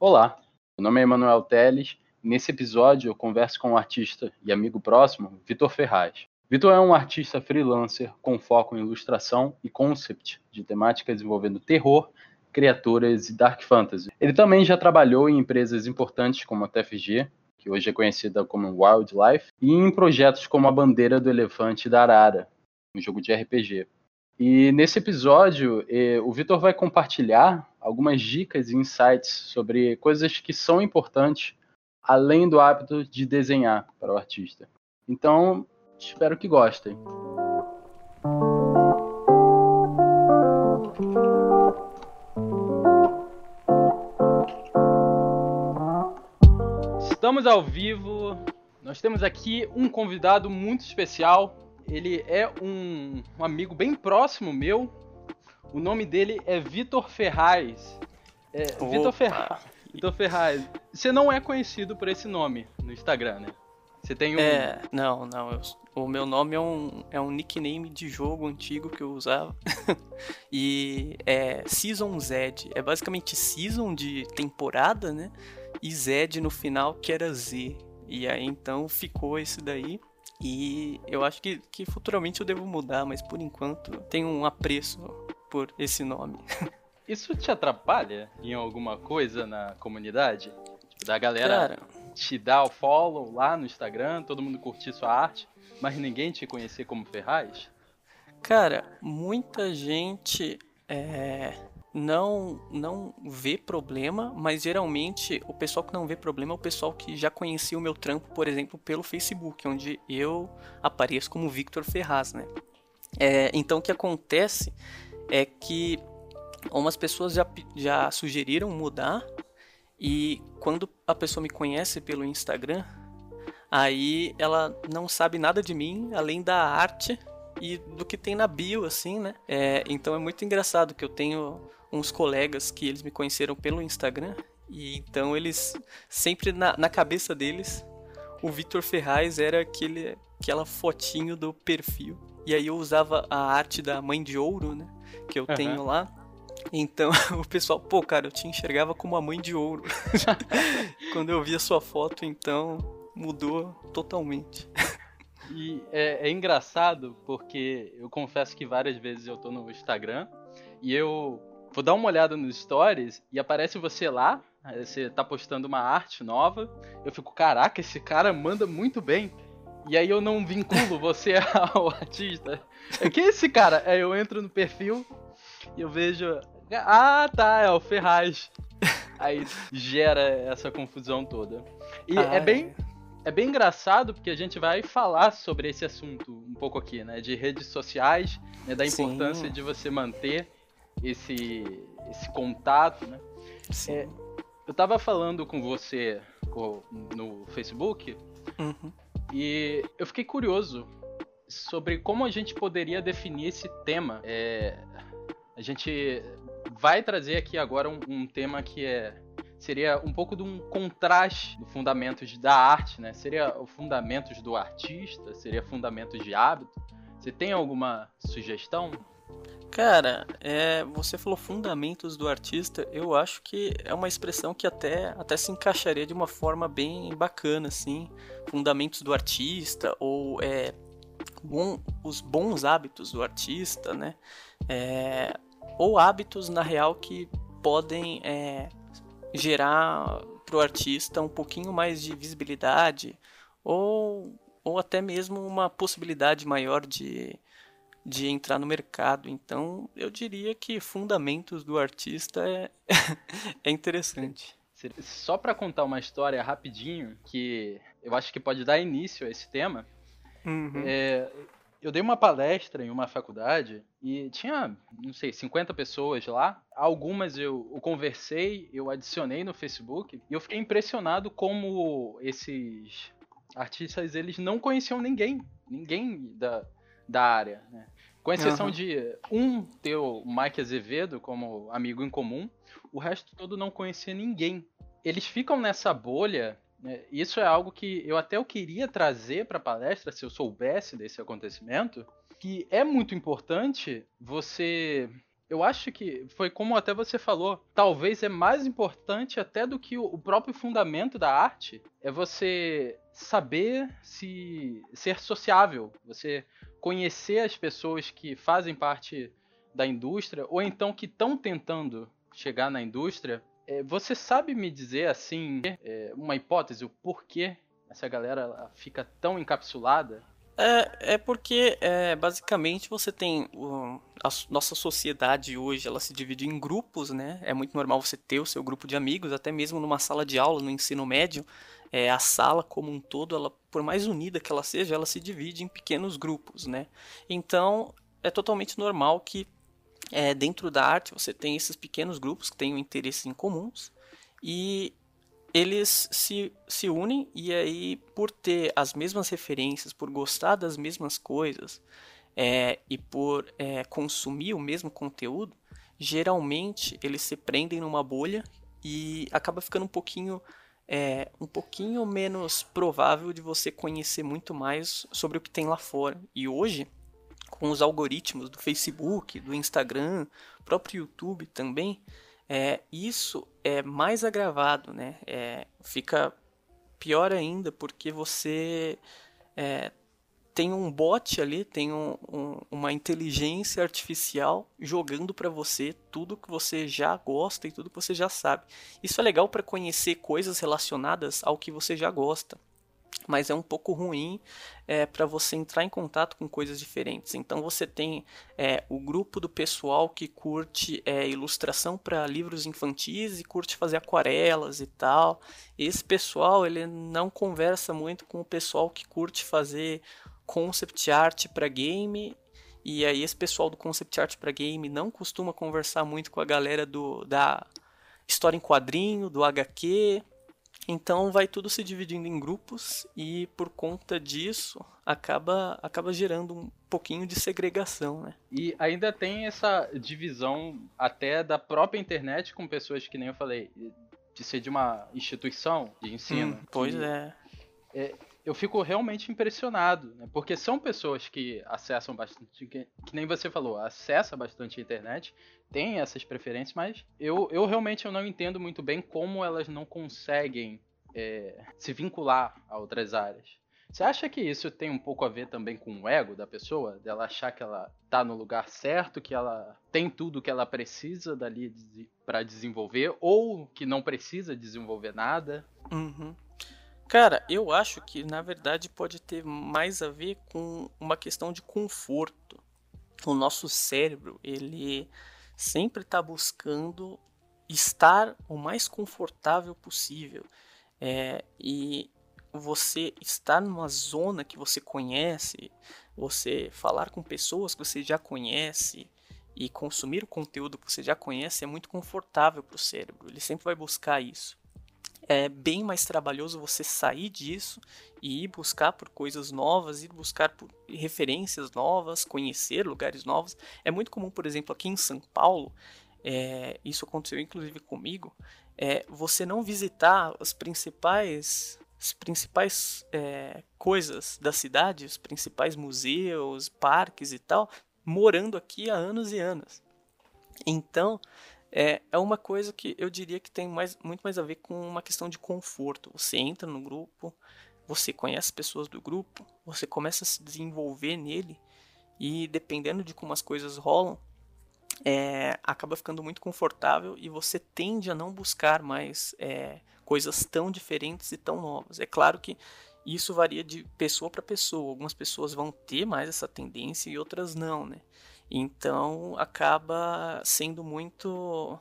Olá, meu nome é Emanuel Teles e nesse episódio eu converso com o artista e amigo próximo, Vitor Ferraz. Vitor é um artista freelancer com foco em ilustração e concept de temáticas envolvendo terror, criaturas e dark fantasy. Ele também já trabalhou em empresas importantes como a TFG, que hoje é conhecida como Wildlife, e em projetos como a Bandeira do Elefante da Arara, um jogo de RPG. E nesse episódio, eh, o Vitor vai compartilhar algumas dicas e insights sobre coisas que são importantes além do hábito de desenhar para o artista. Então, espero que gostem. Estamos ao vivo. Nós temos aqui um convidado muito especial. Ele é um, um amigo bem próximo meu. O nome dele é Vitor Ferraz. É, Vitor Ferraz. Vitor Ferraz. Você não é conhecido por esse nome no Instagram, né? Você tem um. É, não, não. Eu, o meu nome é um, é um nickname de jogo antigo que eu usava. e é Season Z. É basicamente Season de temporada, né? E Z no final, que era Z. E aí então ficou esse daí. E eu acho que, que futuramente eu devo mudar, mas por enquanto tenho um apreço por esse nome. Isso te atrapalha em alguma coisa na comunidade? Tipo, da galera Cara, te dar o follow lá no Instagram, todo mundo curtir sua arte, mas ninguém te conhecer como Ferraz? cara, muita gente é, não não vê problema, mas geralmente o pessoal que não vê problema é o pessoal que já conhecia o meu trampo, por exemplo, pelo Facebook, onde eu apareço como Victor Ferraz, né? É, então o que acontece é que umas pessoas já, já sugeriram mudar e quando a pessoa me conhece pelo Instagram, aí ela não sabe nada de mim além da arte e do que tem na bio, assim, né? É, então é muito engraçado que eu tenho uns colegas que eles me conheceram pelo Instagram e então eles sempre na, na cabeça deles o Vitor Ferraz era aquele aquela fotinho do perfil e aí eu usava a arte da mãe de ouro, né? Que eu Aham. tenho lá. Então o pessoal, pô, cara, eu te enxergava como a mãe de ouro. Quando eu vi a sua foto, então mudou totalmente. E é, é engraçado porque eu confesso que várias vezes eu tô no Instagram e eu vou dar uma olhada nos stories e aparece você lá, você tá postando uma arte nova, eu fico, caraca, esse cara manda muito bem. E aí eu não vinculo você ao artista. É que esse cara, aí eu entro no perfil e eu vejo, ah, tá, é o Ferraz. Aí gera essa confusão toda. E Ah, é bem é bem engraçado porque a gente vai falar sobre esse assunto um pouco aqui, né? De redes sociais, né, da Sim. importância de você manter esse, esse contato, né? Sim. É, Eu tava falando com você no Facebook Uhum. e eu fiquei curioso sobre como a gente poderia definir esse tema. É, a gente vai trazer aqui agora um, um tema que é seria um pouco de um contraste do fundamentos da arte, né? Seria fundamentos do artista, seria fundamentos de hábito. Você tem alguma sugestão? Cara, é, você falou fundamentos do artista, eu acho que é uma expressão que até, até se encaixaria de uma forma bem bacana, assim. Fundamentos do artista, ou é, bom- os bons hábitos do artista, né? É, ou hábitos, na real, que podem é, gerar pro artista um pouquinho mais de visibilidade, ou, ou até mesmo uma possibilidade maior de de entrar no mercado. Então, eu diria que fundamentos do artista é, é interessante. Só pra contar uma história rapidinho que eu acho que pode dar início a esse tema. Uhum. É, eu dei uma palestra em uma faculdade e tinha, não sei, 50 pessoas lá. Algumas eu, eu conversei, eu adicionei no Facebook e eu fiquei impressionado como esses artistas eles não conheciam ninguém, ninguém da, da área, né? Com exceção Aham. de um ter o Mike Azevedo como amigo em comum, o resto todo não conhecia ninguém. Eles ficam nessa bolha né? Isso é algo que eu até eu queria trazer para a palestra, se eu soubesse desse acontecimento, que é muito importante você eu acho que foi como até você falou, talvez é mais importante até do que o próprio fundamento da arte, é você saber se ser sociável, você conhecer as pessoas que fazem parte da indústria ou então que estão tentando chegar na indústria. É, você sabe me dizer assim é, uma hipótese o porquê essa galera fica tão encapsulada é, é porque, é, basicamente, você tem. O, a nossa sociedade hoje, ela se divide em grupos, né? É muito normal você ter o seu grupo de amigos, até mesmo numa sala de aula, no ensino médio. É, a sala como um todo, ela, por mais unida que ela seja, ela se divide em pequenos grupos, né? Então, é totalmente normal que é, dentro da arte você tem esses pequenos grupos que têm interesses em comuns e eles se, se unem e aí, por ter as mesmas referências, por gostar das mesmas coisas é, e por é, consumir o mesmo conteúdo, geralmente eles se prendem numa bolha e acaba ficando um pouquinho é, um pouquinho menos provável de você conhecer muito mais sobre o que tem lá fora. E hoje, com os algoritmos do Facebook, do Instagram, próprio YouTube também, é, isso é mais agravado, né? É, fica pior ainda porque você é, tem um bot ali, tem um, um, uma inteligência artificial jogando para você tudo que você já gosta e tudo que você já sabe. Isso é legal para conhecer coisas relacionadas ao que você já gosta mas é um pouco ruim é, para você entrar em contato com coisas diferentes. Então você tem é, o grupo do pessoal que curte é, ilustração para livros infantis e curte fazer aquarelas e tal. Esse pessoal ele não conversa muito com o pessoal que curte fazer concept art para game. E aí esse pessoal do concept art para game não costuma conversar muito com a galera do da história em quadrinho, do HQ então vai tudo se dividindo em grupos e por conta disso acaba, acaba gerando um pouquinho de segregação, né? E ainda tem essa divisão até da própria internet com pessoas que nem eu falei, de ser de uma instituição de ensino. Hum, pois é. é. Eu fico realmente impressionado, né? Porque são pessoas que acessam bastante, que, que nem você falou, acessa bastante a internet, tem essas preferências, mas eu, eu realmente eu não entendo muito bem como elas não conseguem é, se vincular a outras áreas. Você acha que isso tem um pouco a ver também com o ego da pessoa? Dela achar que ela tá no lugar certo, que ela tem tudo que ela precisa dali para desenvolver, ou que não precisa desenvolver nada? Uhum. Cara, eu acho que na verdade pode ter mais a ver com uma questão de conforto. O nosso cérebro, ele sempre está buscando estar o mais confortável possível. É, e você estar numa zona que você conhece, você falar com pessoas que você já conhece e consumir o conteúdo que você já conhece é muito confortável para o cérebro. Ele sempre vai buscar isso. É bem mais trabalhoso você sair disso e ir buscar por coisas novas, ir buscar por referências novas, conhecer lugares novos. É muito comum, por exemplo, aqui em São Paulo, é, isso aconteceu inclusive comigo, é, você não visitar os principais as principais é, coisas da cidade, os principais museus, parques e tal, morando aqui há anos e anos. Então, é, é uma coisa que eu diria que tem mais, muito mais a ver com uma questão de conforto. Você entra no grupo, você conhece pessoas do grupo, você começa a se desenvolver nele, e dependendo de como as coisas rolam, é, acaba ficando muito confortável e você tende a não buscar mais é, coisas tão diferentes e tão novas. É claro que isso varia de pessoa para pessoa. Algumas pessoas vão ter mais essa tendência e outras não, né? Então acaba sendo muito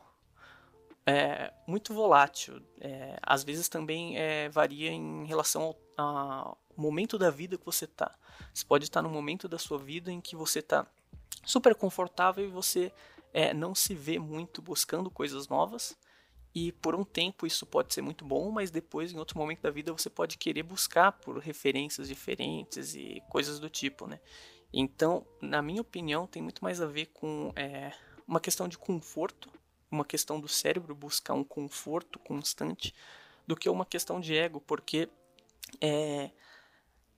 é, muito volátil. É, às vezes também é, varia em relação ao, ao, momento da vida que você está. Você pode estar no momento da sua vida em que você está super confortável e você é, não se vê muito buscando coisas novas. E por um tempo isso pode ser muito bom, mas depois, em outro momento da vida, você pode querer buscar por referências diferentes e coisas do tipo, né? Então, na minha opinião, tem muito mais a ver com é, uma questão de conforto, uma questão do cérebro buscar um conforto constante, do que uma questão de ego, porque é,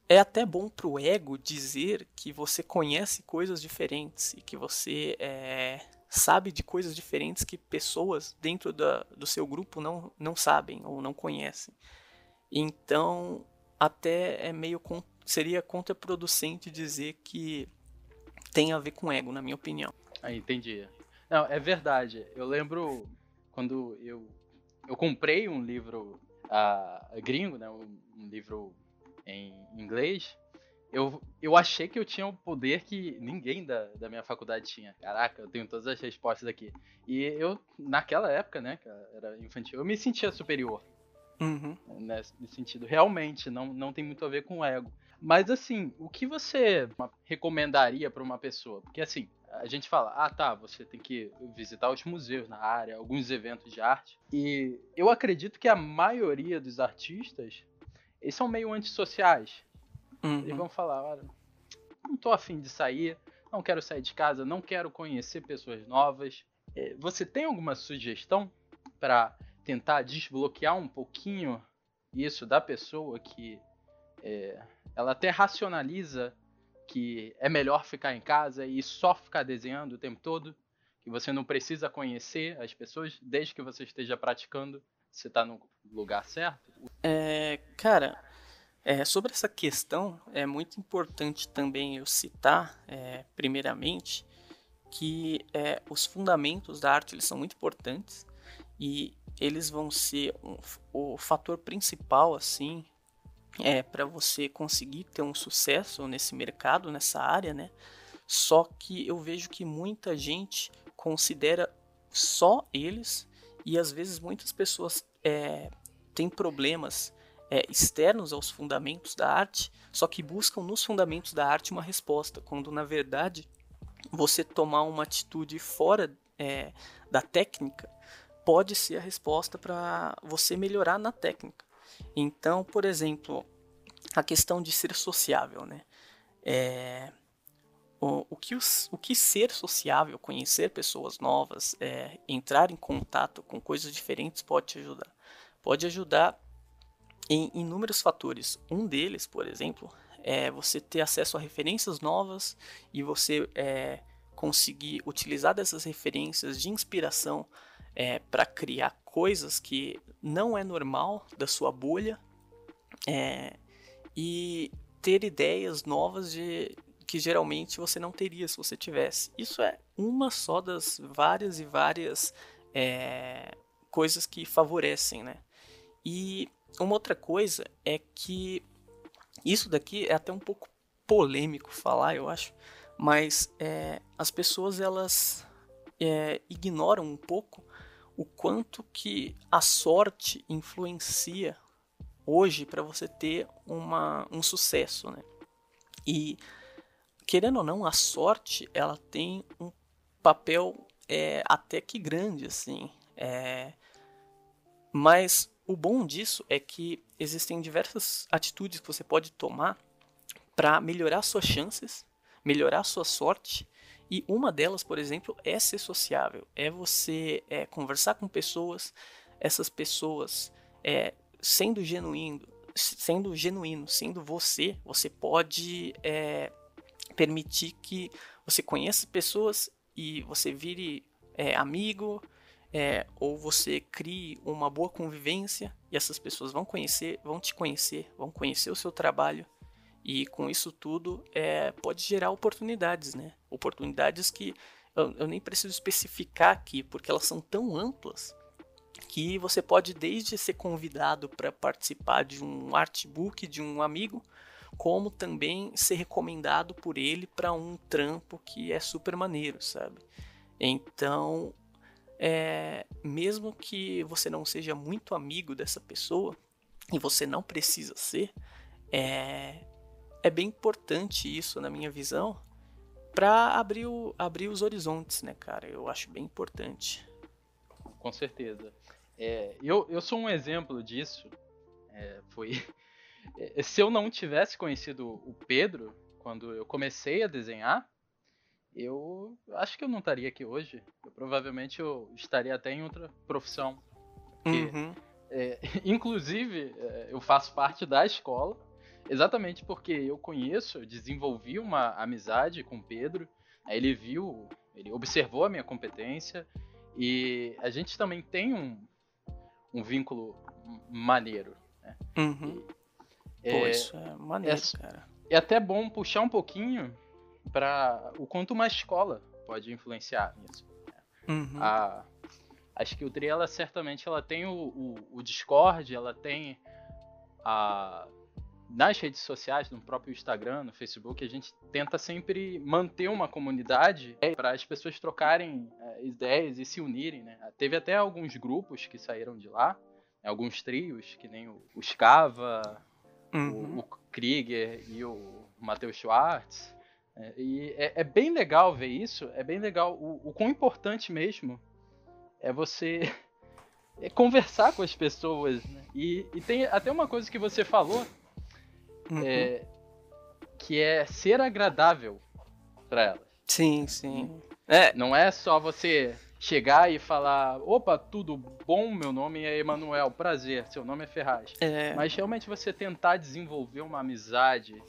é até bom pro ego dizer que você conhece coisas diferentes e que você é, sabe de coisas diferentes que pessoas dentro da, do seu grupo não, não sabem ou não conhecem. Então, até é meio seria contraproducente dizer que tem a ver com ego, na minha opinião. Ah, entendi. Não, é verdade. Eu lembro quando eu, eu comprei um livro uh, gringo, né, um, livro em inglês, eu, eu achei que eu tinha um poder que ninguém da, da minha faculdade tinha. Caraca, eu tenho todas as respostas aqui. E eu, naquela época, né, que era infantil, eu me sentia superior. Uhum. Nesse, nesse, sentido. Realmente, não, não tem muito a ver com o ego. Mas assim, o que você recomendaria para uma pessoa? Porque assim, a gente fala, ah tá, você tem que visitar os museus na área, alguns eventos de arte. E eu acredito que a maioria dos artistas, eles são meio antissociais. Uhum. Eles vão falar, olha, não tô afim de sair, não quero sair de casa, não quero conhecer pessoas novas. É, você tem alguma sugestão para tentar desbloquear um pouquinho isso da pessoa que é, ela até racionaliza que é melhor ficar em casa e só ficar desenhando o tempo todo, que você não precisa conhecer as pessoas desde que você esteja praticando, você está no lugar certo? É, cara, é, sobre essa questão, é muito importante também eu citar, é, primeiramente, que é, os fundamentos da arte eles são muito importantes e eles vão ser um, o fator principal assim é para você conseguir ter um sucesso nesse mercado, nessa área, né? Só que eu vejo que muita gente considera só eles e às vezes muitas pessoas é, têm problemas é, externos aos fundamentos da arte, só que buscam nos fundamentos da arte uma resposta, quando na verdade você tomar uma atitude fora é, da técnica pode ser a resposta para você melhorar na técnica. Então, por exemplo, a questão de ser sociável, né? É, o, o, que o que ser sociável, conhecer pessoas novas, é, entrar em contato com coisas diferentes pode te ajudar. Pode ajudar em inúmeros fatores. Um deles, por exemplo, é você ter acesso a referências novas e você é, conseguir utilizar dessas referências de inspiração é, para criar coisas que não é normal da sua bolha é, e ter ideias novas de que geralmente você não teria se você tivesse. Isso é uma só das várias e várias é, coisas que favorecem, né? E uma outra coisa é que isso daqui é até um pouco polêmico falar, eu acho, mas é, as pessoas elas é, ignoram um pouco o quanto que a sorte influencia hoje para você ter uma, um sucesso, né? E querendo ou não, a sorte ela tem um papel é, até que grande, assim. É, mas o bom disso é que existem diversas atitudes que você pode tomar para melhorar suas chances, melhorar sua sorte. E uma delas, por exemplo, é ser sociável. É você é, conversar com pessoas, essas pessoas é, sendo genuíno, sendo genuíno, sendo você, você pode é, permitir que você conheça pessoas e você vire é, amigo, é, ou você crie uma boa convivência e essas pessoas vão conhecer, vão te conhecer, vão conhecer o seu trabalho e com isso tudo é, pode gerar oportunidades, né? Oportunidades que eu, eu nem preciso especificar aqui porque elas são tão amplas que você pode desde ser convidado para participar de um artbook de um amigo, como também ser recomendado por ele para um trampo que é super maneiro, sabe? Então, é, mesmo que você não seja muito amigo dessa pessoa, e você não precisa ser, é, é bem importante isso na minha visão para abrir, abrir os horizontes, né, cara? Eu acho bem importante. Com certeza. É, eu, eu sou um exemplo disso. É, foi é, se eu não tivesse conhecido o Pedro quando eu comecei a desenhar, eu acho que eu não estaria aqui hoje. Eu, provavelmente eu estaria até em outra profissão. Porque, uhum. é, inclusive, é, eu faço parte da escola, exatamente porque eu conheço, eu desenvolvi uma amizade com o Pedro. Aí ele viu Ele observou a minha competência e a gente também tem um, um vínculo maneiro. Né? Uhum. E, Pô, é, isso é maneiro, é, cara. É até bom puxar um pouquinho para o quanto uma escola pode influenciar nisso. Né? Uhum. A, a Skill Tree, ela certamente ela tem o, o, o Discord, ela tem a, nas redes sociais, no próprio Instagram, no Facebook, a gente tenta sempre manter uma comunidade é, para as pessoas trocarem é, ideias e se unirem. Né? Teve até alguns grupos que saíram de lá, né? alguns trios, que nem o, o Scava, uhum. o, o, Krieger e o Matheus Schwartz. É, e é, é, bem legal ver isso, é bem legal. O, o quão importante mesmo é você é conversar com as pessoas. Né? E, e tem até uma coisa que você falou uhum. é, que é ser agradável para elas. Sim, sim. É. Não é só você chegar e falar: opa, tudo bom? Meu nome é Emanuel, prazer, seu nome é Ferraz. É. Mas realmente você tentar desenvolver uma amizade.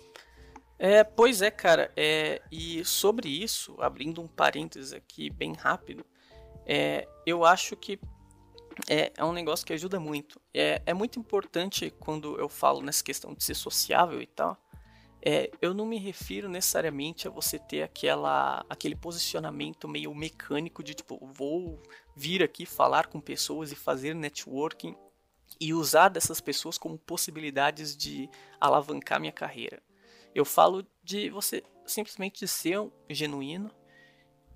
É, pois é, cara. É, e sobre isso, abrindo um parênteses aqui bem rápido, é, eu acho que é, é um negócio que ajuda muito. É, é muito importante quando eu falo nessa questão de ser sociável e tal. É, eu não me refiro necessariamente a você ter aquela, aquele posicionamento meio mecânico de tipo, vou vir aqui falar com pessoas e fazer networking e usar dessas pessoas como possibilidades de alavancar minha carreira. Eu falo de você simplesmente ser um genuíno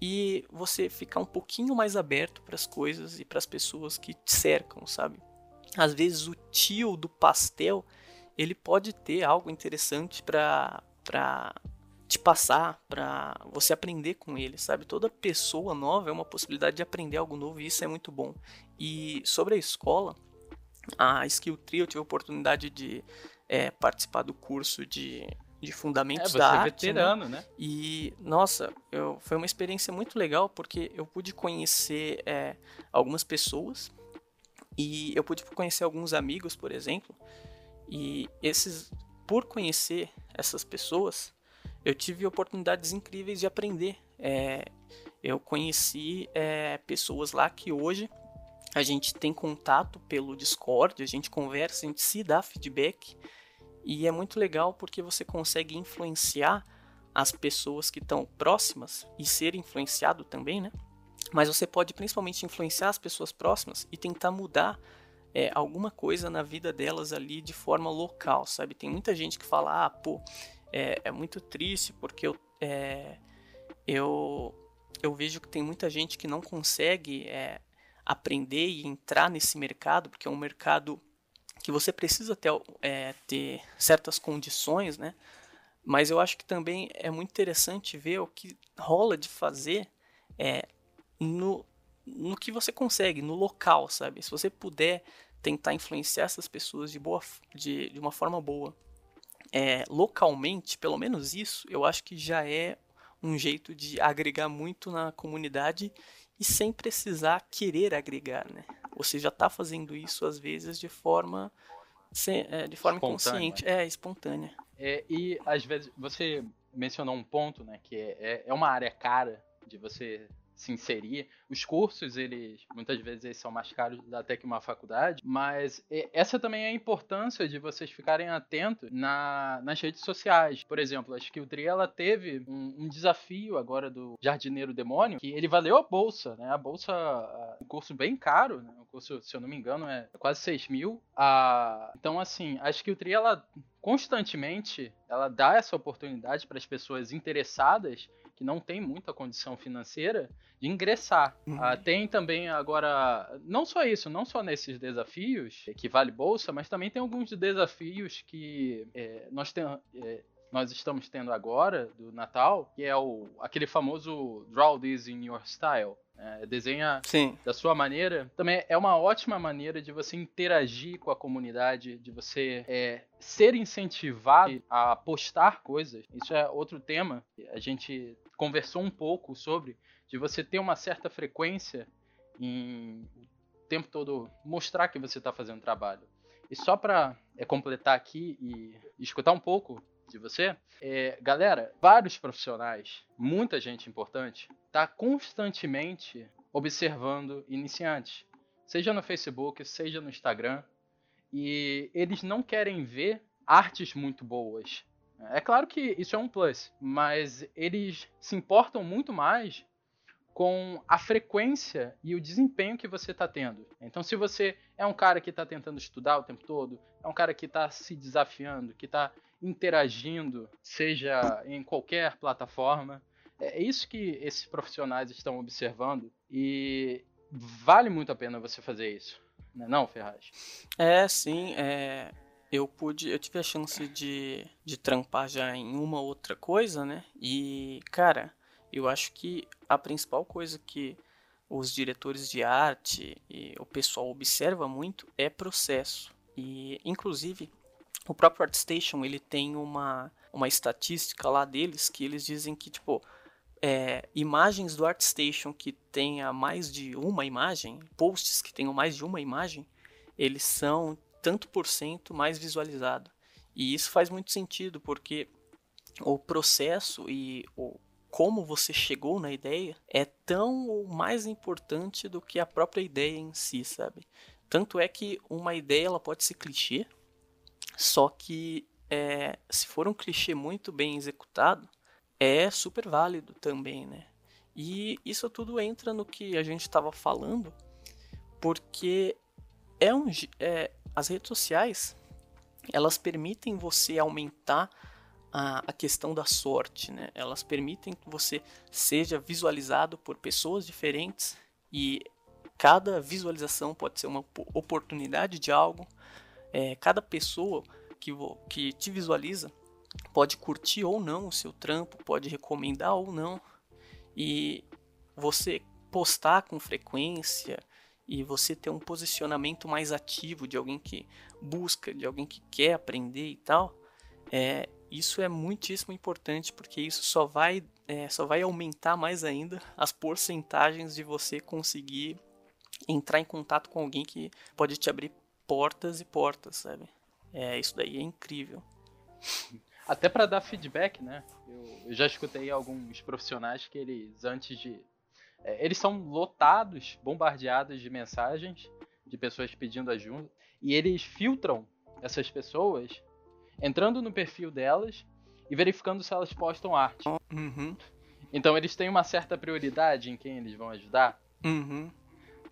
e você ficar um pouquinho mais aberto para as coisas e para as pessoas que te cercam, sabe? Às vezes o tio do pastel, ele pode ter algo interessante para para te passar, para você aprender com ele, sabe? Toda pessoa nova é uma possibilidade de aprender algo novo e isso é muito bom. E sobre a escola, a Skill Tree eu tive a oportunidade de é, participar do curso de de fundamentos é, da é arte. Veterano, né? né? E nossa, eu, foi uma experiência muito legal porque eu pude conhecer é, algumas pessoas e eu pude conhecer alguns amigos, por exemplo. E esses, por conhecer essas pessoas, eu tive oportunidades incríveis de aprender. É, eu conheci é, pessoas lá que hoje a gente tem contato pelo Discord, a gente conversa, a gente se dá feedback. E é muito legal porque você consegue influenciar as pessoas que estão próximas e ser influenciado também, né? Mas você pode principalmente influenciar as pessoas próximas e tentar mudar é, alguma coisa na vida delas ali de forma local, sabe? Tem muita gente que fala, ah, pô, é, é muito triste porque eu, é, eu, eu vejo que tem muita gente que não consegue é, aprender e entrar nesse mercado, porque é um mercado que você precisa ter, é, ter certas condições, né? Mas eu acho que também é muito interessante ver o que rola de fazer é, no, no que você consegue, no local, sabe? Se você puder tentar influenciar essas pessoas de, boa, de, de uma forma boa, é, localmente, pelo menos isso, eu acho que já é um jeito de agregar muito na comunidade e sem precisar querer agregar, né? Você já está fazendo isso às vezes de forma é, de forma inconsciente, é espontânea. É, e às vezes você mencionou um ponto, né, que é, é, é uma área cara de você se inserir. Os cursos, eles muitas vezes eles são mais caros até que uma faculdade, mas essa também é a importância de vocês ficarem atentos na, nas redes sociais. Por exemplo, a Skill Tree ela teve um, um, desafio agora do Jardineiro Demônio, que ele valeu a bolsa, né? A bolsa, um curso bem caro, né? O curso, se eu não me engano, é quase 6 mil. Ah, então, assim, a Skill Tree, ela constantemente ela dá essa oportunidade para as pessoas interessadas que não têm muita condição financeira de ingressar. Uhum. Ah, tem também agora, não só isso, não só nesses desafios que vale bolsa, mas também tem alguns desafios que é, nós temos. É, nós estamos tendo agora do Natal, que é o aquele famoso Draw This in Your Style. É, desenha Sim. da sua maneira. Também é uma ótima maneira de você interagir com a comunidade, de você é, ser incentivado a postar coisas. Isso é outro tema. A gente conversou um pouco sobre de você ter uma certa frequência em o tempo todo mostrar que você está fazendo trabalho. E só para é, completar aqui e escutar um pouco de você. É, galera, vários profissionais, muita gente importante, está constantemente observando iniciantes, seja no Facebook, seja no Instagram, e eles não querem ver artes muito boas. É claro que isso é um plus, mas eles se importam muito mais com a frequência e o desempenho que você está tendo. Então, se você é um cara que está tentando estudar o tempo todo, é um cara que está se desafiando, que está interagindo, seja em qualquer plataforma, é isso que esses profissionais estão observando e vale muito a pena você fazer isso. Não, é não Ferraz? É, sim. É, eu pude, eu tive a chance de, de trampar já em uma outra coisa, né? E, cara, eu acho que a principal coisa que os diretores de arte e o pessoal observa muito é processo. E, inclusive, o próprio ArtStation ele tem uma, uma estatística lá deles que eles dizem que, tipo, é, imagens do ArtStation que tenha mais de uma imagem, posts que tenham mais de uma imagem, eles são tanto por cento mais visualizado. E isso faz muito sentido, porque o processo e o como você chegou na ideia é tão ou mais importante do que a própria ideia em si, sabe? Tanto é que uma ideia ela pode ser clichê, só que é, se for um clichê muito bem executado, é super válido também, né? E isso tudo entra no que a gente estava falando, porque é um, é, as redes sociais elas permitem você aumentar a, a questão da sorte, né? Elas permitem que você seja visualizado por pessoas diferentes e cada visualização pode ser uma oportunidade de algo. É, cada pessoa que, que te visualiza pode curtir ou não o seu trampo, pode recomendar ou não. E você postar com frequência e você ter um posicionamento mais ativo de alguém que busca, de alguém que quer aprender e tal, é, isso é muitíssimo importante porque isso só vai, é, só vai aumentar mais ainda as porcentagens de você conseguir entrar em contato com alguém que pode te abrir portas e portas, sabe? É, isso daí é incrível. Até para dar feedback, né? Eu, eu, já escutei alguns profissionais que eles, antes de. É, eles são lotados, bombardeados de mensagens de pessoas pedindo ajuda, e eles filtram essas pessoas entrando no perfil delas e verificando se elas postam arte. Uhum. Então eles têm uma certa prioridade em quem eles vão ajudar. Uhum.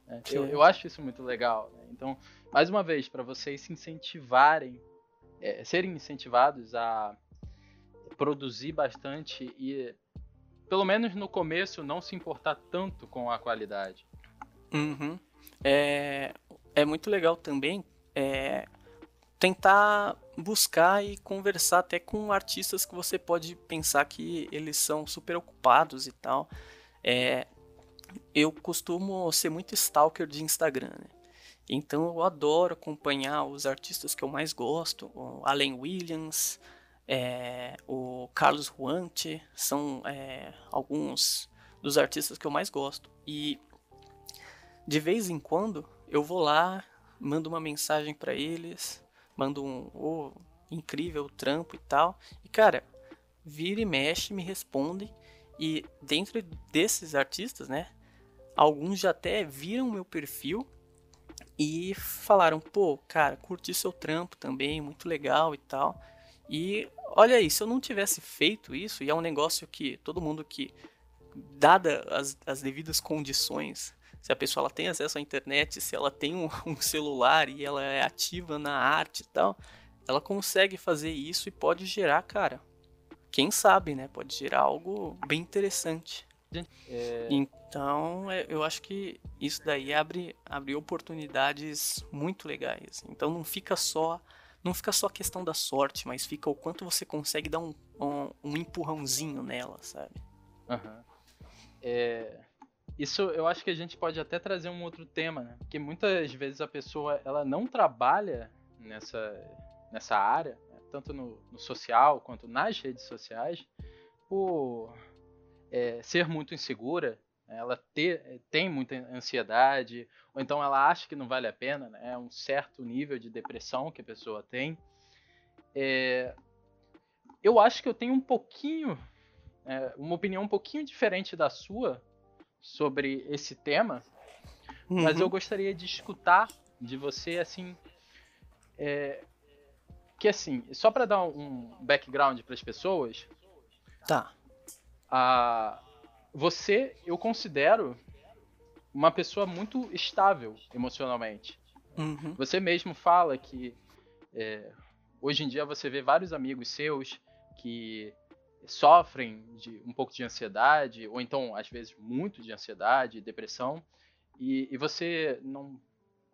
É, eu, eu, acho isso muito legal. Né? Então, mais uma vez, para vocês se incentivarem, é, serem incentivados a produzir bastante e, pelo menos no começo, não se importar tanto com a qualidade. Uhum. É, é muito legal também é, tentar buscar e conversar até com artistas que você pode pensar que eles são super ocupados e tal. É, eu costumo ser muito stalker de Instagram, né? Então eu adoro acompanhar os artistas que eu mais gosto, o Allen Williams, é, o Carlos Huante, são é, alguns dos artistas que eu mais gosto. E de vez em quando eu vou lá, mando uma mensagem para eles, mando um oh, incrível trampo e tal. E cara, vira e mexe, me responde. E dentro desses artistas, né? Alguns já até viram meu perfil e falaram: pô, cara, curti seu trampo também, muito legal e tal. E olha aí, se eu não tivesse feito isso, e é um negócio que todo mundo que, dada as, as devidas condições, se a pessoa ela tem acesso à internet, se ela tem um, um celular e ela é ativa na arte e tal, ela consegue fazer isso e pode gerar, cara. Quem sabe, né? Pode gerar algo bem interessante. É... Então, é, eu acho que isso daí abre, abre oportunidades muito legais. Então, não fica só não fica só a questão da sorte, mas fica o quanto você consegue dar um, um, um empurrãozinho nela, sabe? Uhum. É, isso eu acho que a gente pode até trazer um outro tema, né? Porque muitas vezes a pessoa ela não trabalha nessa, nessa área, né? tanto no, no, social quanto nas redes sociais, por é, ser muito insegura, né? ela ter, tem muita ansiedade, ou então ela acha que não vale a pena, né? é um certo nível de depressão que a pessoa tem. É, eu acho que eu tenho um pouquinho, é, uma opinião um pouquinho diferente da sua sobre esse tema, uhum. mas eu gostaria de escutar de você assim, é, que assim, só para dar um background para as pessoas. Tá. A, você, eu considero uma pessoa muito estável emocionalmente. Uhum. Você mesmo fala que é, hoje em dia você vê vários amigos seus que sofrem de um pouco de ansiedade, ou então, às vezes, muito de ansiedade, depressão, e, e você não,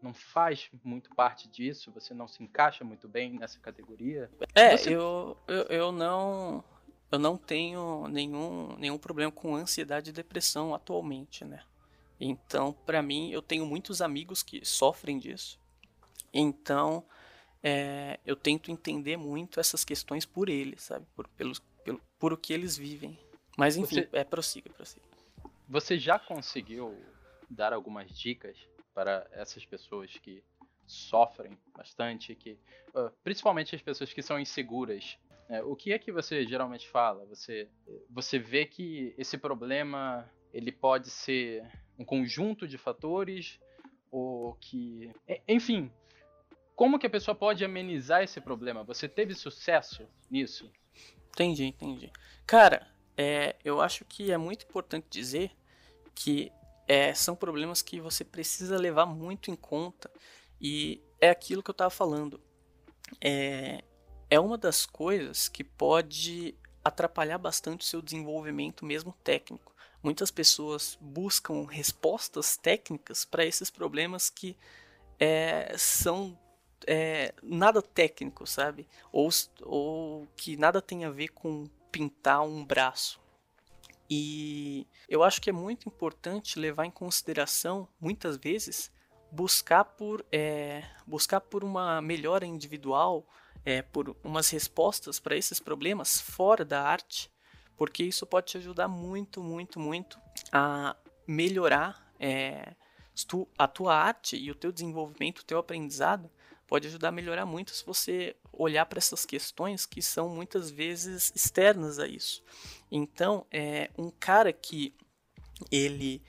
não faz muito parte disso, você não se encaixa muito bem nessa categoria. É, você... eu, eu, eu não. Eu não tenho nenhum, nenhum problema com ansiedade e depressão atualmente, né? Então, para mim, eu tenho muitos amigos que sofrem disso. Então, é, eu tento entender muito essas questões por eles, sabe? Por, pelos, pelo, por o que eles vivem. Mas enfim, você, é prossiga, prossiga. Você já conseguiu dar algumas dicas para essas pessoas que sofrem bastante, que uh, principalmente as pessoas que são inseguras. É, o que é que você geralmente fala? Você você vê que esse problema ele pode ser um conjunto de fatores ou que, enfim, como que a pessoa pode amenizar esse problema? Você teve sucesso nisso? Entendi, entendi. Cara, é, eu acho que é muito importante dizer que é, são problemas que você precisa levar muito em conta e é aquilo que eu estava falando. É, é uma das coisas que pode atrapalhar bastante o seu desenvolvimento mesmo técnico. Muitas pessoas buscam respostas técnicas para esses problemas que é, são é, nada técnico, sabe? Ou, ou que nada tem a ver com pintar um braço. E eu acho que é muito importante levar em consideração, muitas vezes, buscar por, é, buscar por uma melhora individual, é, por umas respostas para esses problemas fora da arte, porque isso pode te ajudar muito, muito, muito a melhorar é, a tua arte e o teu desenvolvimento, o teu aprendizado pode ajudar a melhorar muito se você olhar para essas questões que são muitas vezes externas a isso. Então, é um cara que ele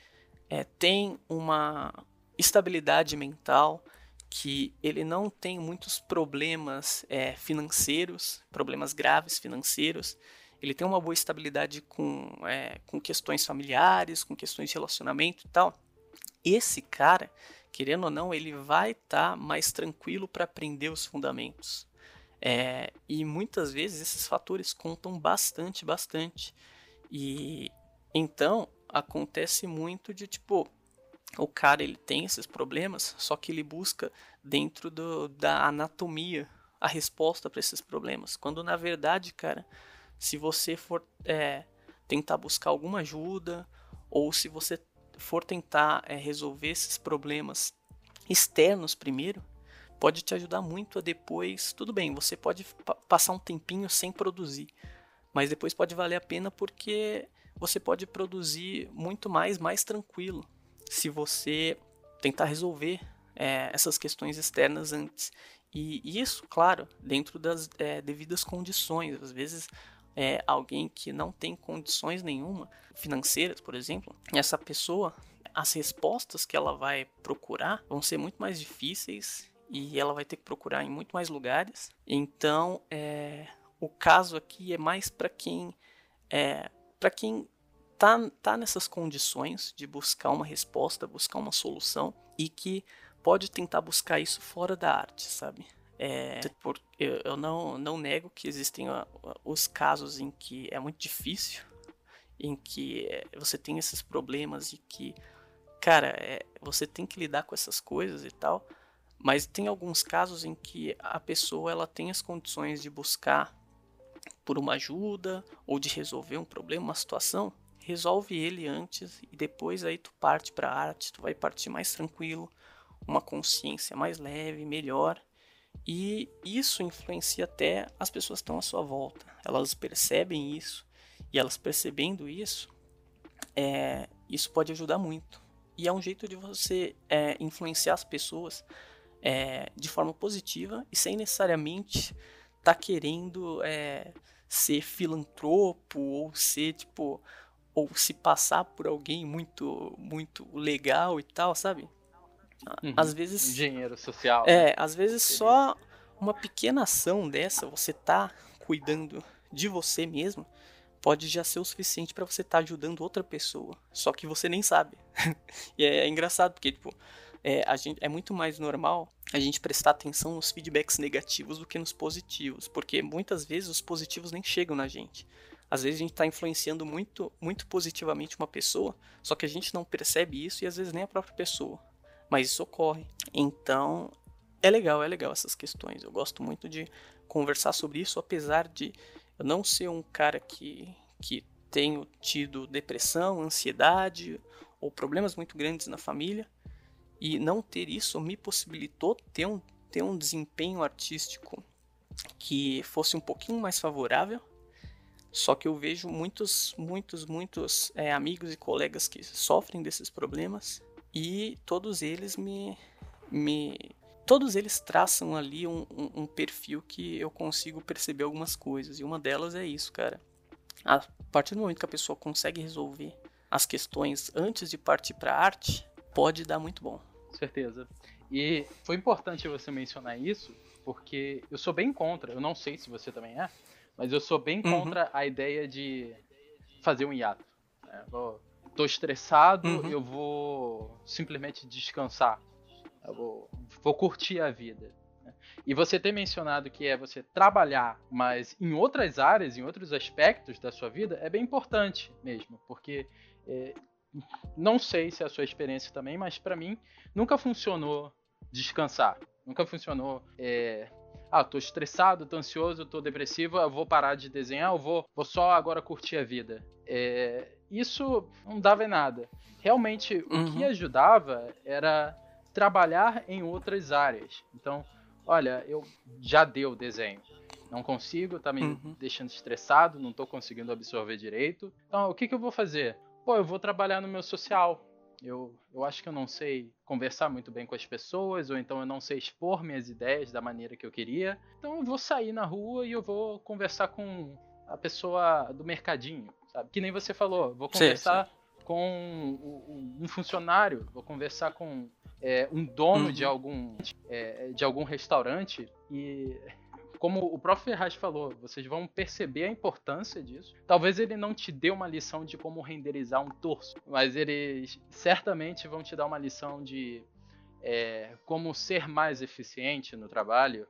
é, tem uma estabilidade mental, que ele não tem muitos problemas é, financeiros, problemas graves financeiros, ele tem uma boa estabilidade com, é, com questões familiares, com questões de relacionamento e tal. Esse cara, querendo ou não, ele vai estar tá mais tranquilo para aprender os fundamentos. É, e muitas vezes esses fatores contam bastante, bastante. E então acontece muito de tipo o cara ele tem esses problemas, só que ele busca dentro do, da anatomia a resposta para esses problemas. Quando na verdade, cara, se você for é, tentar buscar alguma ajuda ou se você for tentar é, resolver esses problemas externos primeiro, pode te ajudar muito a depois. Tudo bem, você pode passar um tempinho sem produzir, mas depois pode valer a pena porque você pode produzir muito mais, mais tranquilo, se você tentar resolver é, essas questões externas antes. E isso, claro, dentro das é, devidas condições. Às vezes, é, alguém que não tem condições nenhuma financeiras, por exemplo, essa pessoa as respostas que ela vai procurar vão ser muito mais difíceis e ela vai ter que procurar em muito mais lugares. Então, é, o caso aqui é mais para quem é, para quem tá, tá nessas condições de buscar uma resposta, buscar uma solução e que pode tentar buscar isso fora da arte, sabe? É, por, eu, eu não, não nego que existem os casos em que é muito difícil, em que é, você tem esses problemas e que cara, é, você tem que lidar com essas coisas e tal, mas tem alguns casos em que a pessoa ela tem as condições de buscar por uma ajuda ou de resolver um problema, uma situação, resolve ele antes e depois aí tu parte para arte, tu vai partir mais tranquilo, uma consciência mais leve, melhor. E isso influencia até as pessoas que estão à sua volta. Elas percebem isso e elas percebendo isso, é, isso pode ajudar muito. E é um jeito de você é, influenciar as pessoas é, de forma positiva e sem necessariamente estar tá querendo é, ser filantropo ou ser tipo ou se passar por alguém muito muito legal e tal, sabe? Uhum. Às vezes Engenheiro social. é, né? às vezes só uma pequena ação dessa, você tá cuidando de você mesmo, pode já ser o suficiente pra você estar ajudando outra pessoa. Só que você nem sabe. e é, é engraçado porque tipo, é, a gente, é muito mais normal a gente prestar atenção nos feedbacks negativos do que nos positivos, porque muitas vezes os positivos nem chegam na gente. Às vezes a gente está influenciando muito, muito positivamente uma pessoa, só que a gente não percebe isso e às vezes nem a própria pessoa. Mas isso ocorre. Então, é legal, é legal essas questões. Eu gosto muito de conversar sobre isso, apesar de eu não ser um cara que, que tenho tido depressão, ansiedade ou problemas muito grandes na família. E não ter isso me possibilitou ter um, ter um desempenho artístico que fosse um pouquinho mais favorável. Só que eu vejo muitos, muitos, muitos é, amigos e colegas que sofrem desses problemas e todos eles me, me todos eles traçam ali um, um, um, perfil que eu consigo perceber algumas coisas e uma delas é isso, cara. A partir do momento que a pessoa consegue resolver as questões antes de partir para arte, pode dar muito bom. Certeza. E foi importante você mencionar isso, porque eu sou bem contra, eu não sei se você também é, mas eu sou bem contra uhum. a ideia de fazer um hiato. Vou, tô estressado, uhum. eu vou simplesmente descansar. Eu vou, vou curtir a vida. né? E você ter mencionado que é você trabalhar, mas em outras áreas, em outros aspectos da sua vida, é bem importante mesmo, porque é, não sei se é a sua experiência também, mas para mim nunca funcionou descansar. Nunca funcionou. É... Ah, tô estressado, tô ansioso, tô depressivo, eu vou parar de desenhar, eu vou, vou só agora curtir a vida. É... Isso não dava em nada. Realmente, uhum. o que ajudava era trabalhar em outras áreas. Então, olha, eu já deu desenho. Não consigo, tá me uhum. deixando estressado, não tô conseguindo absorver direito. Então, o que, que eu vou fazer? Pô, eu vou trabalhar no meu social. Eu, eu acho que eu não sei conversar muito bem com as pessoas, ou então eu não sei expor minhas ideias da maneira que eu queria. Então eu vou sair na rua e eu vou conversar com a pessoa do mercadinho, sabe? Que nem você falou, vou conversar sim, sim. com um funcionário, vou conversar com é, um dono uhum. de algum é, de algum restaurante e como o próprio Ferraz falou, vocês vão perceber a importância disso. Talvez ele não te dê uma lição de como renderizar um torso, mas eles certamente vão te dar uma lição de é, como ser mais eficiente no trabalho,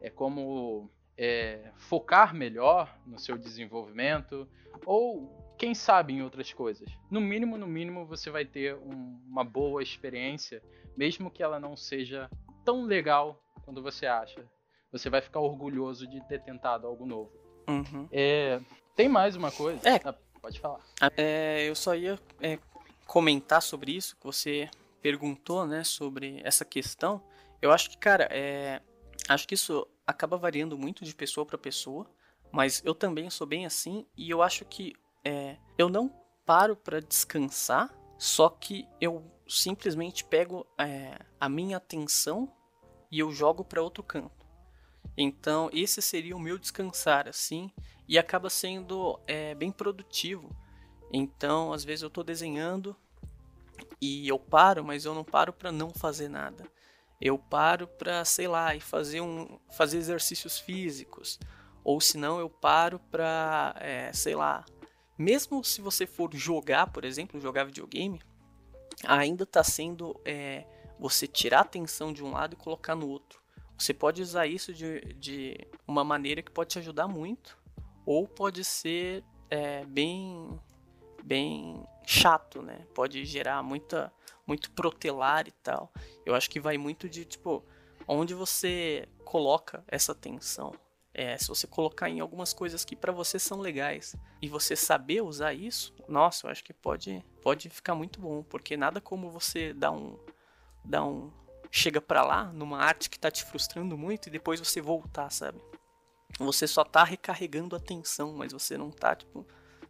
é como é, focar melhor no seu desenvolvimento ou quem sabe em outras coisas. No mínimo, no mínimo, você vai ter um, uma boa experiência, mesmo que ela não seja tão legal quando você acha você vai ficar orgulhoso de ter tentado algo novo. Uhum. É, tem mais uma coisa? É, ah, pode falar. É, eu só ia é, comentar sobre isso que você perguntou, né, sobre essa questão. Eu acho que, cara, é, acho que isso acaba variando muito de pessoa para pessoa, mas eu também sou bem assim e eu acho que é, eu não paro para descansar, só que eu simplesmente pego é, a minha atenção e eu jogo para outro canto. Então, esse seria o meu descansar, assim, e acaba sendo é, bem produtivo. Então, às vezes eu estou desenhando e eu paro, mas eu não paro para não fazer nada. Eu paro para, sei lá, e fazer um, fazer exercícios físicos, ou se não eu paro para, é, sei lá, mesmo se você for jogar, por exemplo, jogar videogame, ainda está sendo é, você tirar a atenção de um lado e colocar no outro. Você pode usar isso de, de uma maneira que pode te ajudar muito, ou pode ser é, bem, bem chato, né? Pode gerar muita, muito protelar e tal. Eu acho que vai muito de, tipo, onde você coloca essa atenção. É, se você colocar em algumas coisas que para você são legais e você saber usar isso, nossa, eu acho que pode, pode ficar muito bom, porque nada como você dar um, dar um, chega para lá numa arte que tá te frustrando muito e depois você voltar, sabe? Você só tá recarregando a atenção, mas você não tá, tipo,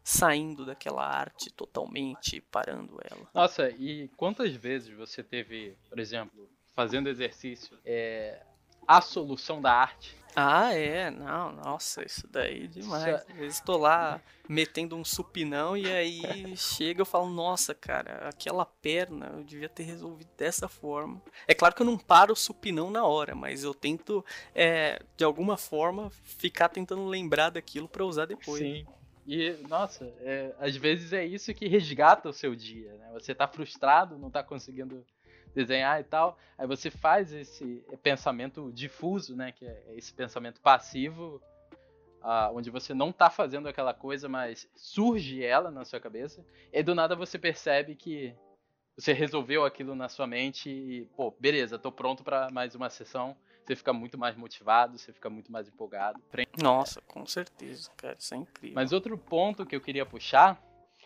saindo daquela arte totalmente, parando ela. Nossa, e quantas vezes você teve, por exemplo, fazendo exercício, é, a solução da arte? Ah, é, não, nossa, isso daí é demais. Às vezes tô lá metendo um supinão e aí chega eu falo, nossa, cara, aquela perna eu devia ter resolvido dessa forma. É claro que eu não paro o supinão na hora, mas eu tento, é, de alguma forma, ficar tentando lembrar daquilo para usar depois. Sim. E, nossa, é, às vezes é isso que resgata o seu dia, né? Você tá frustrado, não tá conseguindo desenhar e tal. Aí você faz esse pensamento difuso, né? Que é esse pensamento passivo, uh, onde você não tá fazendo aquela coisa, mas surge ela na sua cabeça. E do nada você percebe que você resolveu aquilo na sua mente e, pô, beleza, tô pronto para mais uma sessão. Você fica muito mais motivado, você fica muito mais empolgado. Nossa, com certeza, cara, isso é incrível. Mas outro ponto que eu queria puxar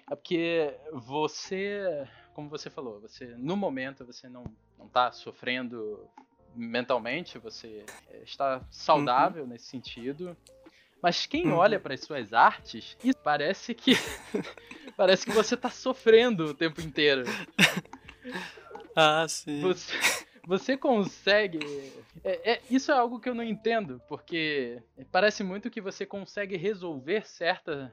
é porque você como você falou, você no momento você não não está sofrendo mentalmente, você é, está saudável uhum. nesse sentido. Mas quem uhum. olha para as suas artes, parece que parece que você está sofrendo o tempo inteiro. Ah, sim. Você, você consegue. É, é, isso é algo que eu não entendo, porque parece muito que você consegue resolver certa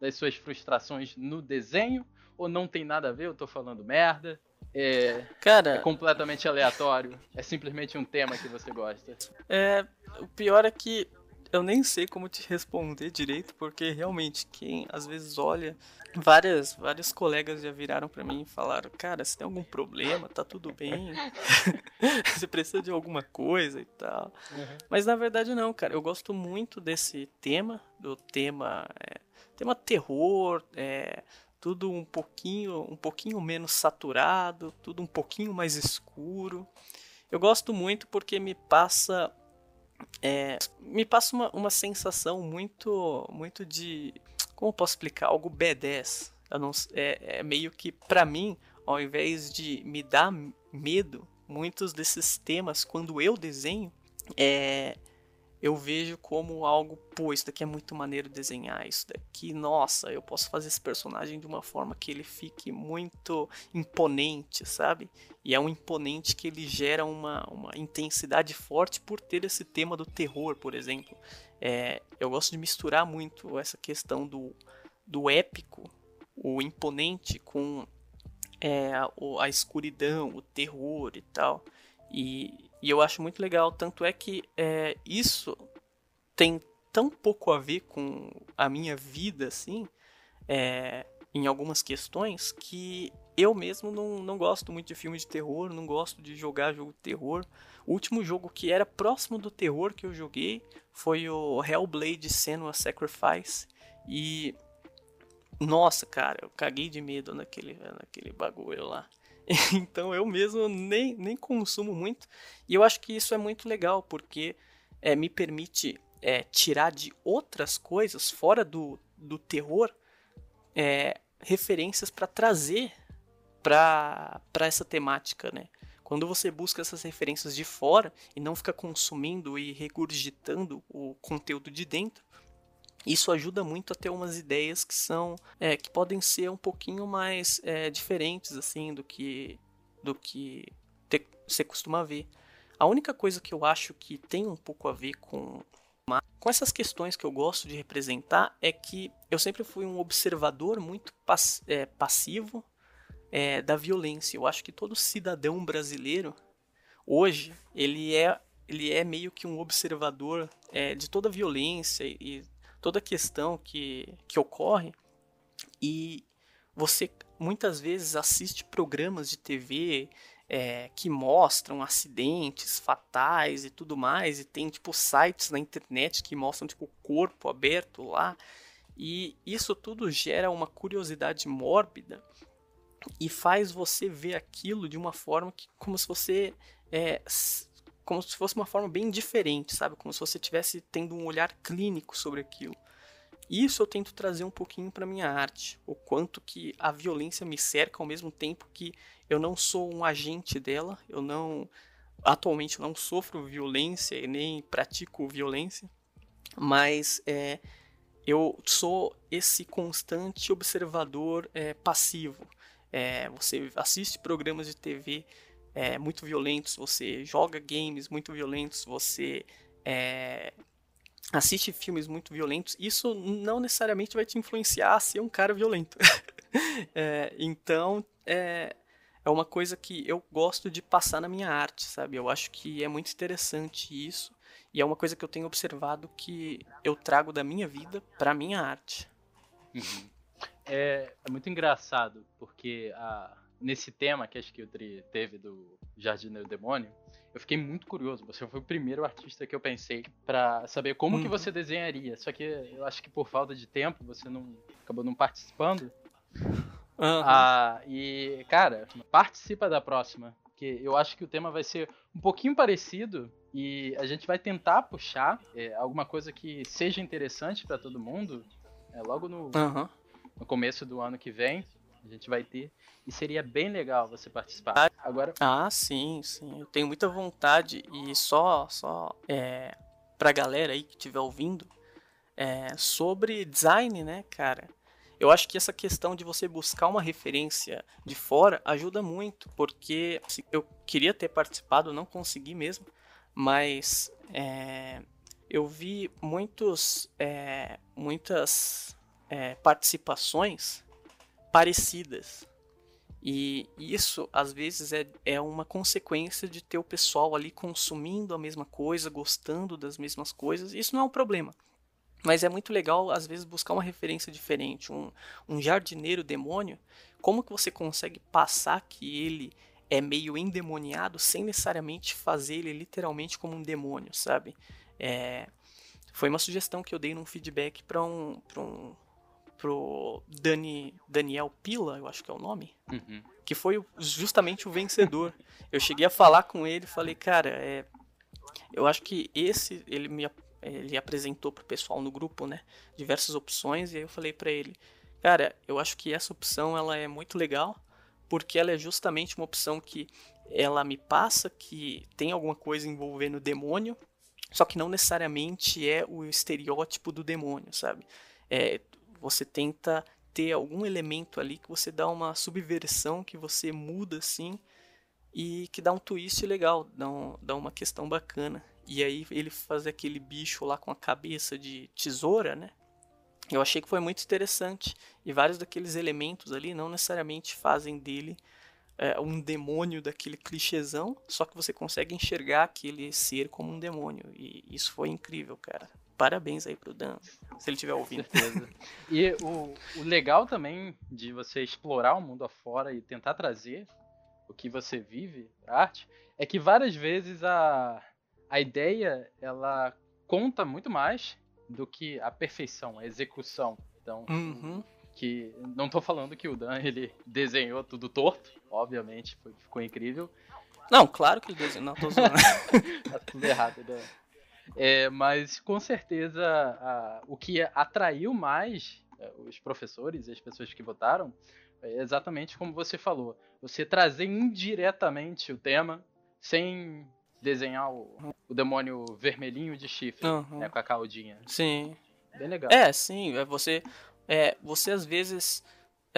das suas frustrações no desenho, ou não tem nada a ver, eu tô falando merda. É, Cara, é completamente aleatório. É simplesmente um tema que você gosta. É, o pior é que eu nem sei como te responder direito, porque realmente quem às vezes olha, várias vários colegas já viraram para mim e falaram: "Cara, se tem algum problema, tá tudo bem. você precisa de alguma coisa e tal". Uhum. Mas na verdade não, cara. Eu gosto muito desse tema, do tema é, tema terror, é, tudo um pouquinho, um pouquinho menos saturado, tudo um pouquinho mais escuro. Eu gosto muito porque me passa é, me passa uma, uma sensação muito muito de como posso explicar? Algo B10 não, é, é meio que para mim ao invés de me dar medo muitos desses temas quando eu desenho é, eu vejo como algo, pô, isso daqui é muito maneiro desenhar, isso daqui, nossa, eu posso fazer esse personagem de uma forma que ele fique muito imponente, sabe? E é um imponente que ele gera uma, uma intensidade forte por ter esse tema do terror, por exemplo. É, eu gosto de misturar muito essa questão do, do épico, o imponente, com é, a, a escuridão, o terror e tal. E, e eu acho muito legal, tanto é que é, isso tem tão pouco a ver com a minha vida, assim, é, em algumas questões, que eu mesmo não, não gosto muito de filme de terror, não gosto de jogar jogo de terror. O último jogo que era próximo do terror que eu joguei foi o Hellblade Senua Sacrifice. E. Nossa, cara, eu caguei de medo naquele, naquele bagulho lá. então eu mesmo nem, nem consumo muito. E eu acho que isso é muito legal, porque é, me permite é, tirar de outras coisas, fora do, do terror, é, referências para trazer para essa temática, né? Quando você busca essas referências de fora e não fica consumindo e regurgitando o conteúdo de dentro, isso ajuda muito a ter umas ideias que são é, que podem ser um pouquinho mais é, diferentes assim do que do que te, você costuma ver. A única coisa que eu acho que tem um pouco a ver com com essas questões que eu gosto de representar é que eu sempre fui um observador muito pass é, passivo é, da violência. Eu acho que todo cidadão brasileiro hoje ele é ele é meio que um observador é, de toda a violência e toda a questão que, que ocorre e você muitas vezes assiste programas de TV é, que mostram acidentes fatais e tudo mais, e tem tipo sites na internet que mostram tipo o corpo aberto lá, e isso tudo gera uma curiosidade mórbida e faz você ver aquilo de uma forma que como se você é, como se fosse uma forma bem diferente, sabe? Como se você estivesse tendo um olhar clínico sobre aquilo. Isso eu tento trazer um pouquinho para minha arte, o quanto que a violência me cerca ao mesmo tempo que eu não sou um agente dela, eu não atualmente não sofro violência e nem pratico violência, mas é, eu sou esse constante observador é, passivo. É, você assiste programas de TV é, muito violentos, você joga games muito violentos, você é, assiste filmes muito violentos, isso não necessariamente vai te influenciar a ser um cara violento. é, então, é, é uma coisa que eu gosto de passar na minha arte, sabe? Eu acho que é muito interessante isso. E é uma coisa que eu tenho observado que eu trago da minha vida para minha arte. Uhum. É, é, muito engraçado, porque a, nesse tema que acho que o Tri teve do Jardineiro Demônio, eu fiquei muito curioso. Você foi o primeiro artista que eu pensei para saber como uhum. que você desenharia. Só que eu acho que por falta de tempo você não acabou não participando. Uhum. Ah, e cara, participa da próxima, porque eu acho que o tema vai ser um pouquinho parecido e a gente vai tentar puxar é, alguma coisa que seja interessante para todo mundo. É, logo no, uhum. no começo do ano que vem a gente vai ter e seria bem legal você participar. Agora. Ah, sim, sim. Eu tenho muita vontade e só, só é, pra galera aí que estiver ouvindo, é, sobre design, né, cara? Eu acho que essa questão de você buscar uma referência de fora ajuda muito, porque eu queria ter participado, não consegui mesmo, mas é, eu vi muitos, é, muitas é, participações parecidas. E isso, às vezes, é, é uma consequência de ter o pessoal ali consumindo a mesma coisa, gostando das mesmas coisas. Isso não é um problema. Mas é muito legal, às vezes, buscar uma referência diferente. Um, um jardineiro demônio, como que você consegue passar que ele é meio endemoniado sem necessariamente fazer ele literalmente como um demônio, sabe? É, foi uma sugestão que eu dei num feedback para um, um pro Dani, Daniel Pila, eu acho que é o nome, uhum. que foi justamente o vencedor. eu cheguei a falar com ele e falei, cara, é, eu acho que esse, ele me ele apresentou pro pessoal no grupo, né, diversas opções, e aí eu falei para ele, cara, eu acho que essa opção ela é muito legal, porque ela é justamente uma opção que ela me passa que tem alguma coisa envolvendo demônio, só que não necessariamente é o estereótipo do demônio, sabe? É, você tenta ter algum elemento ali que você dá uma subversão, que você muda assim e que dá um twist legal, dá, um, dá uma questão bacana. E aí ele faz aquele bicho lá com a cabeça de tesoura, né? Eu achei que foi muito interessante. E vários daqueles elementos ali não necessariamente fazem dele é, um demônio daquele clichêzão, só que você consegue enxergar aquele ser como um demônio. E isso foi incrível, cara parabéns aí pro Dan, se ele estiver ouvindo. Certeza. E o, o legal também de você explorar o mundo afora e tentar trazer o que você vive pra arte é que várias vezes a, a ideia ela conta muito mais do que a perfeição, a execução. Então, uhum. que não estou falando que o Dan ele desenhou tudo torto, obviamente, foi, ficou incrível. Não, claro que ele desenhou, não tô zoando. tá tudo errado, Dan. É, mas com certeza a, o que atraiu mais é, os professores e as pessoas que votaram é exatamente como você falou. Você trazer indiretamente o tema sem desenhar o, o demônio vermelhinho de chifre, uhum. né, com a caldinha. Sim. Bem legal. É, sim. É você, é, você às vezes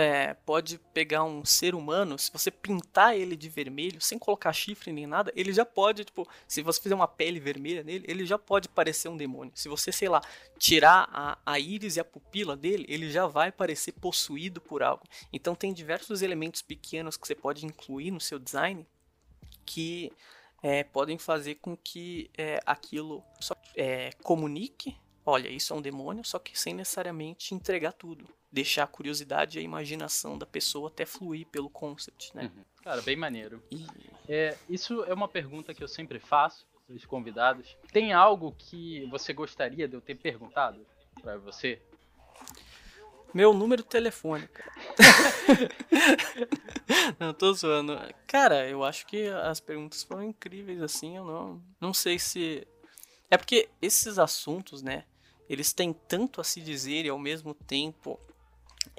é, pode pegar um ser humano, se você pintar ele de vermelho, sem colocar chifre nem nada, ele já pode, tipo, se você fizer uma pele vermelha nele, ele já pode parecer um demônio. Se você, sei lá, tirar a, a íris e a pupila dele, ele já vai parecer possuído por algo. Então tem diversos elementos pequenos que você pode incluir no seu design que é, podem fazer com que é, aquilo só, é, comunique olha, isso é um demônio, só que sem necessariamente entregar tudo. Deixar a curiosidade e a imaginação da pessoa até fluir pelo concept, né? Uhum. Cara, bem maneiro. E... É, isso é uma pergunta que eu sempre faço para os convidados. Tem algo que você gostaria de eu ter perguntado para você? Meu número de telefone, cara. não, tô zoando. Cara, eu acho que as perguntas foram incríveis, assim, eu não, não sei se... É porque esses assuntos, né, eles têm tanto a se dizer e ao mesmo tempo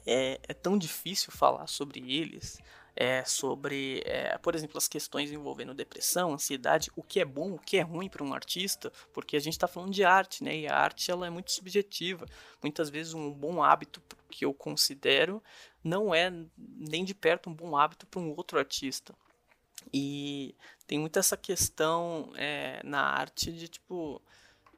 é, é tão difícil falar sobre eles. É, sobre, é, por exemplo, as questões envolvendo depressão, ansiedade, o que é bom, o que é ruim para um artista, porque a gente está falando de arte, né? E a arte ela é muito subjetiva. Muitas vezes um bom hábito que eu considero não é nem de perto um bom hábito para um outro artista. E tem muito essa questão é, na arte de tipo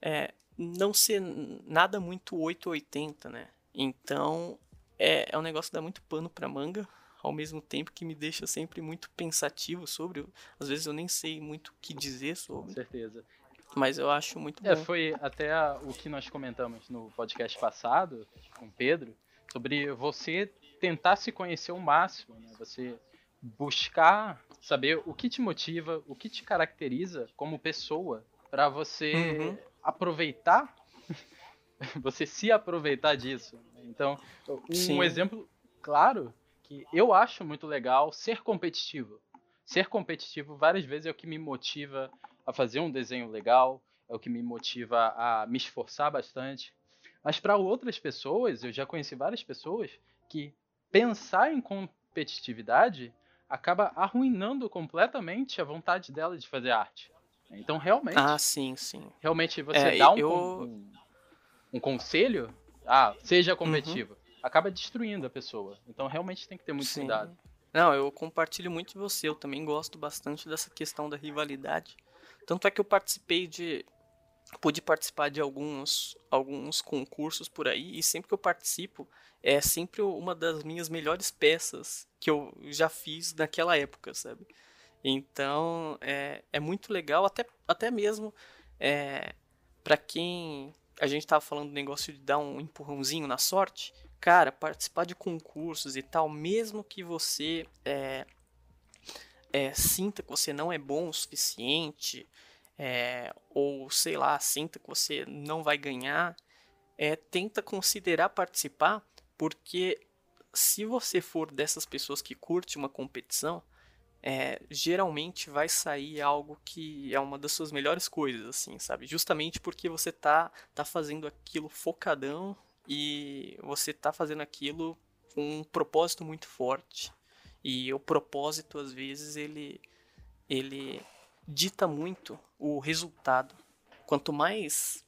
é, não ser nada muito 880, né? Então é, é um negócio que dá muito pano pra manga, ao mesmo tempo que me deixa sempre muito pensativo sobre. Às vezes eu nem sei muito o que dizer sobre. Com certeza. Mas eu acho muito é, bom. foi até o que nós comentamos no podcast passado com o Pedro, sobre você tentar se conhecer o máximo, né? Você buscar saber o que te motiva, o que te caracteriza como pessoa, para você uhum. aproveitar, você se aproveitar disso. Então, um Sim. exemplo claro que eu acho muito legal ser competitivo. Ser competitivo várias vezes é o que me motiva a fazer um desenho legal, é o que me motiva a me esforçar bastante. Mas para outras pessoas, eu já conheci várias pessoas que pensar em competitividade acaba arruinando completamente a vontade dela de fazer arte. Então, realmente. Ah, sim, sim. Realmente você é, dá um, eu... um, um, conselho, ah, seja competitivo. Uhum acaba destruindo a pessoa. Então realmente tem que ter muito Sim. cuidado. Não, eu compartilho muito de você. Eu também gosto bastante dessa questão da rivalidade. Tanto é que eu participei de. Pude participar de alguns, alguns concursos por aí, e sempre que eu participo, é sempre uma das minhas melhores peças que eu já fiz naquela época, sabe? Então, é, é muito legal, até, até mesmo é, para quem. A gente tava falando do negócio de dar um empurrãozinho na sorte cara, participar de concursos e tal, mesmo que você é, é, sinta que você não é bom o suficiente, é, ou sei lá, sinta que você não vai ganhar, é, tenta considerar participar, porque se você for dessas pessoas que curte uma competição, é, geralmente vai sair algo que é uma das suas melhores coisas, assim, sabe? Justamente porque você tá, tá fazendo aquilo focadão e você está fazendo aquilo com um propósito muito forte. E o propósito, às vezes, ele, ele dita muito o resultado. Quanto mais,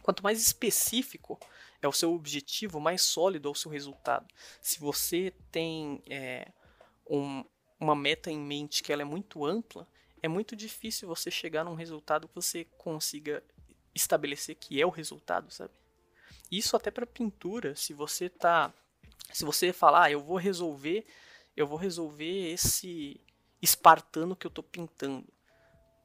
quanto mais específico é o seu objetivo, mais sólido é o seu resultado. Se você tem é, um, uma meta em mente que ela é muito ampla, é muito difícil você chegar num resultado que você consiga estabelecer que é o resultado, sabe? Isso até para pintura, se você tá se você falar, ah, eu vou resolver, eu vou resolver esse espartano que eu tô pintando.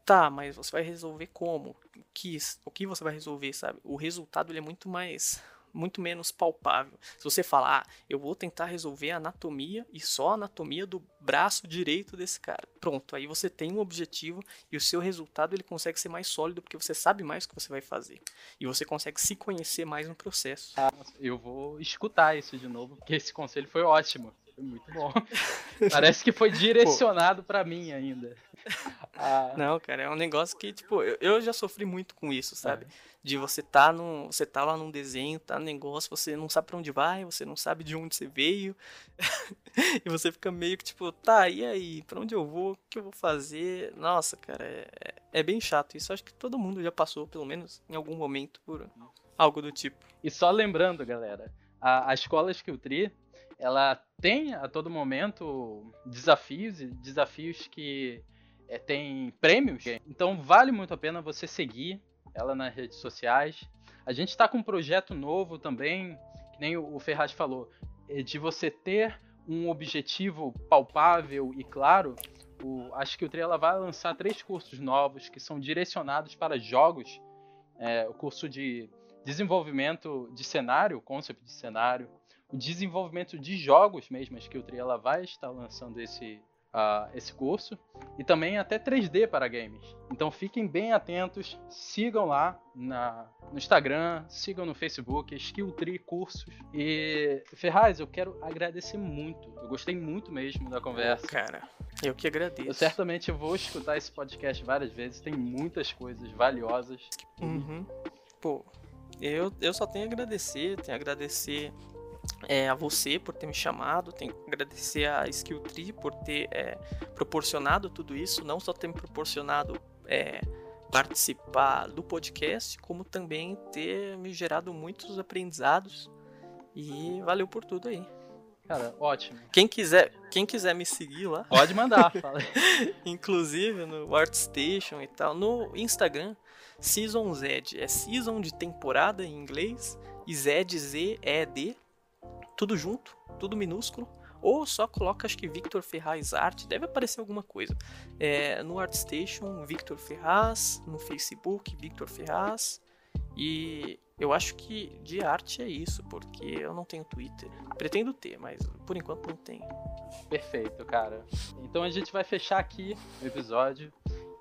Tá, mas você vai resolver como? O que, o que você vai resolver, sabe? O resultado ele é muito mais muito menos palpável. Se você falar, ah, eu vou tentar resolver a anatomia e só a anatomia do braço direito desse cara. Pronto, aí você tem um objetivo e o seu resultado ele consegue ser mais sólido porque você sabe mais o que você vai fazer. E você consegue se conhecer mais no processo. Ah, eu vou escutar isso de novo, porque esse conselho foi ótimo. Foi muito bom. Parece que foi direcionado para mim ainda. Ah. Não, cara, é um negócio que, tipo, eu, eu já sofri muito com isso, sabe? É. De você tá no. Você tá lá num desenho, tá no negócio, você não sabe pra onde vai, você não sabe de onde você veio. e você fica meio que, tipo, tá, e aí? Pra onde eu vou? O que eu vou fazer? Nossa, cara, é, é bem chato. Isso acho que todo mundo já passou, pelo menos em algum momento, por algo do tipo. E só lembrando, galera, a, a escola Skilltree ela tem a todo momento desafios e desafios que é, tem prêmios. Então vale muito a pena você seguir ela nas redes sociais. A gente está com um projeto novo também, que nem o Ferraz falou, é de você ter um objetivo palpável e claro. O, acho que o Trela vai lançar três cursos novos que são direcionados para jogos. É, o curso de desenvolvimento de cenário, concept de cenário, o desenvolvimento de jogos mesmo. Acho que o Triela vai estar lançando esse, uh, esse curso e também até 3D para games. Então fiquem bem atentos, sigam lá na, no Instagram, sigam no Facebook, Skilltree Cursos. E Ferraz, eu quero agradecer muito. Eu gostei muito mesmo da conversa. Cara, eu que agradeço. Eu certamente vou escutar esse podcast várias vezes, tem muitas coisas valiosas. Uhum. Pô, eu, eu só tenho a agradecer, tenho a agradecer é, a você por ter me chamado, tenho que agradecer a Skill Tree por ter é, proporcionado tudo isso, não só ter me proporcionado é, participar do podcast, como também ter me gerado muitos aprendizados e valeu por tudo aí. Cara, ótimo. Quem quiser, quem quiser me seguir lá. Pode mandar, fala. Inclusive no ArtStation e tal. No Instagram, Season Z. É season de temporada em inglês. E Zed, Z-E-D. Tudo junto, tudo minúsculo. Ou só coloca, acho que Victor Ferraz Arte, deve aparecer alguma coisa. É, no ArtStation, Victor Ferraz. No Facebook, Victor Ferraz. E eu acho que de arte é isso, porque eu não tenho Twitter. Pretendo ter, mas por enquanto não tenho. Perfeito, cara. Então a gente vai fechar aqui o episódio.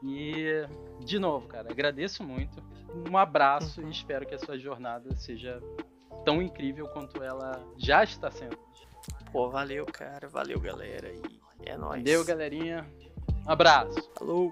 E, de novo, cara, agradeço muito. Um abraço uhum. e espero que a sua jornada seja tão incrível quanto ela já está sendo. Pô, valeu, cara. Valeu, galera. E é nóis. Valeu, galerinha. Um abraço. Falou.